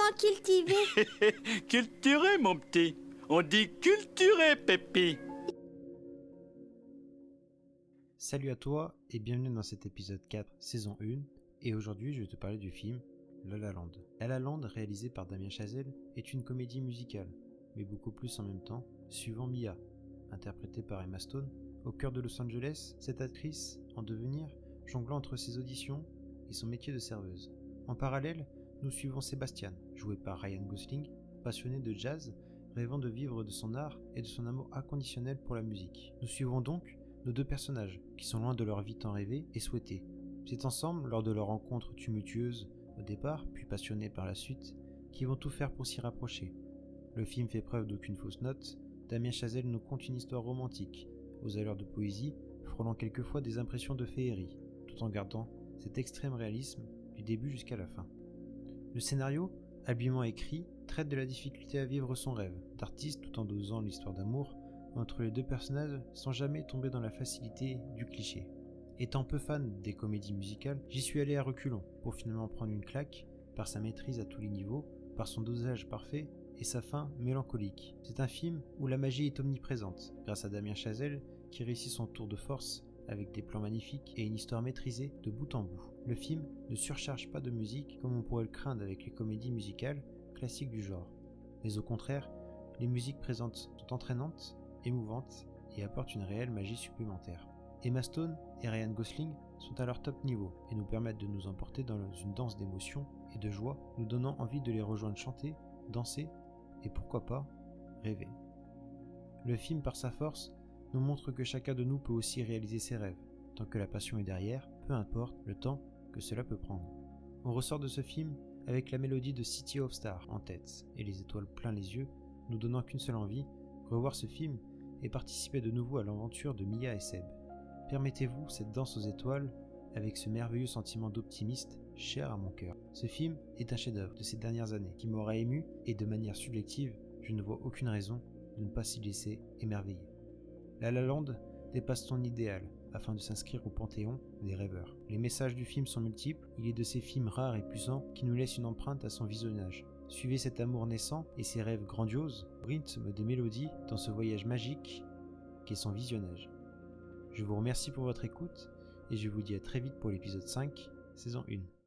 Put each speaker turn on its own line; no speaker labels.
parfaitement cultivé.
Culturé, mon petit. On dit culturé, Pépi.
Salut à toi et bienvenue dans cet épisode 4, saison 1. Et aujourd'hui, je vais te parler du film La La Land. La La Land, réalisé par Damien Chazelle, est une comédie musicale, mais beaucoup plus en même temps, suivant Mia, interprétée par Emma Stone. Au cœur de Los Angeles, cette actrice, en devenir, jonglant entre ses auditions et son métier de serveuse. En parallèle, nous suivons Sébastien, joué par Ryan Gosling, passionné de jazz, rêvant de vivre de son art et de son amour inconditionnel pour la musique. Nous suivons donc nos deux personnages, qui sont loin de leur vie tant rêvée et souhaitée. C'est ensemble, lors de leur rencontre tumultueuse au départ, puis passionnée par la suite, qu'ils vont tout faire pour s'y rapprocher. Le film fait preuve d'aucune fausse note, Damien Chazelle nous conte une histoire romantique, aux allures de poésie, frôlant quelquefois des impressions de féerie, tout en gardant cet extrême réalisme du début jusqu'à la fin. Le scénario, habilement écrit, traite de la difficulté à vivre son rêve, d'artiste tout en dosant l'histoire d'amour entre les deux personnages sans jamais tomber dans la facilité du cliché. Étant peu fan des comédies musicales, j'y suis allé à reculons pour finalement prendre une claque par sa maîtrise à tous les niveaux, par son dosage parfait et sa fin mélancolique. C'est un film où la magie est omniprésente, grâce à Damien Chazelle qui réussit son tour de force avec des plans magnifiques et une histoire maîtrisée de bout en bout. Le film ne surcharge pas de musique comme on pourrait le craindre avec les comédies musicales classiques du genre. Mais au contraire, les musiques présentes sont entraînantes, émouvantes et apportent une réelle magie supplémentaire. Emma Stone et Ryan Gosling sont à leur top niveau et nous permettent de nous emporter dans une danse d'émotions et de joie, nous donnant envie de les rejoindre chanter, danser et pourquoi pas rêver. Le film, par sa force, nous montre que chacun de nous peut aussi réaliser ses rêves, tant que la passion est derrière, peu importe le temps que cela peut prendre. On ressort de ce film avec la mélodie de City of Stars en tête et les étoiles plein les yeux, nous donnant qu'une seule envie, revoir ce film et participer de nouveau à l'aventure de Mia et Seb. Permettez-vous cette danse aux étoiles avec ce merveilleux sentiment d'optimiste cher à mon cœur. Ce film est un chef-d'œuvre de ces dernières années qui m'aura ému et de manière subjective, je ne vois aucune raison de ne pas s'y laisser émerveiller. La La Land dépasse son idéal afin de s'inscrire au panthéon des rêveurs. Les messages du film sont multiples, il est de ces films rares et puissants qui nous laissent une empreinte à son visionnage. Suivez cet amour naissant et ses rêves grandioses, rythme des mélodies dans ce voyage magique qu'est son visionnage. Je vous remercie pour votre écoute et je vous dis à très vite pour l'épisode 5, saison 1.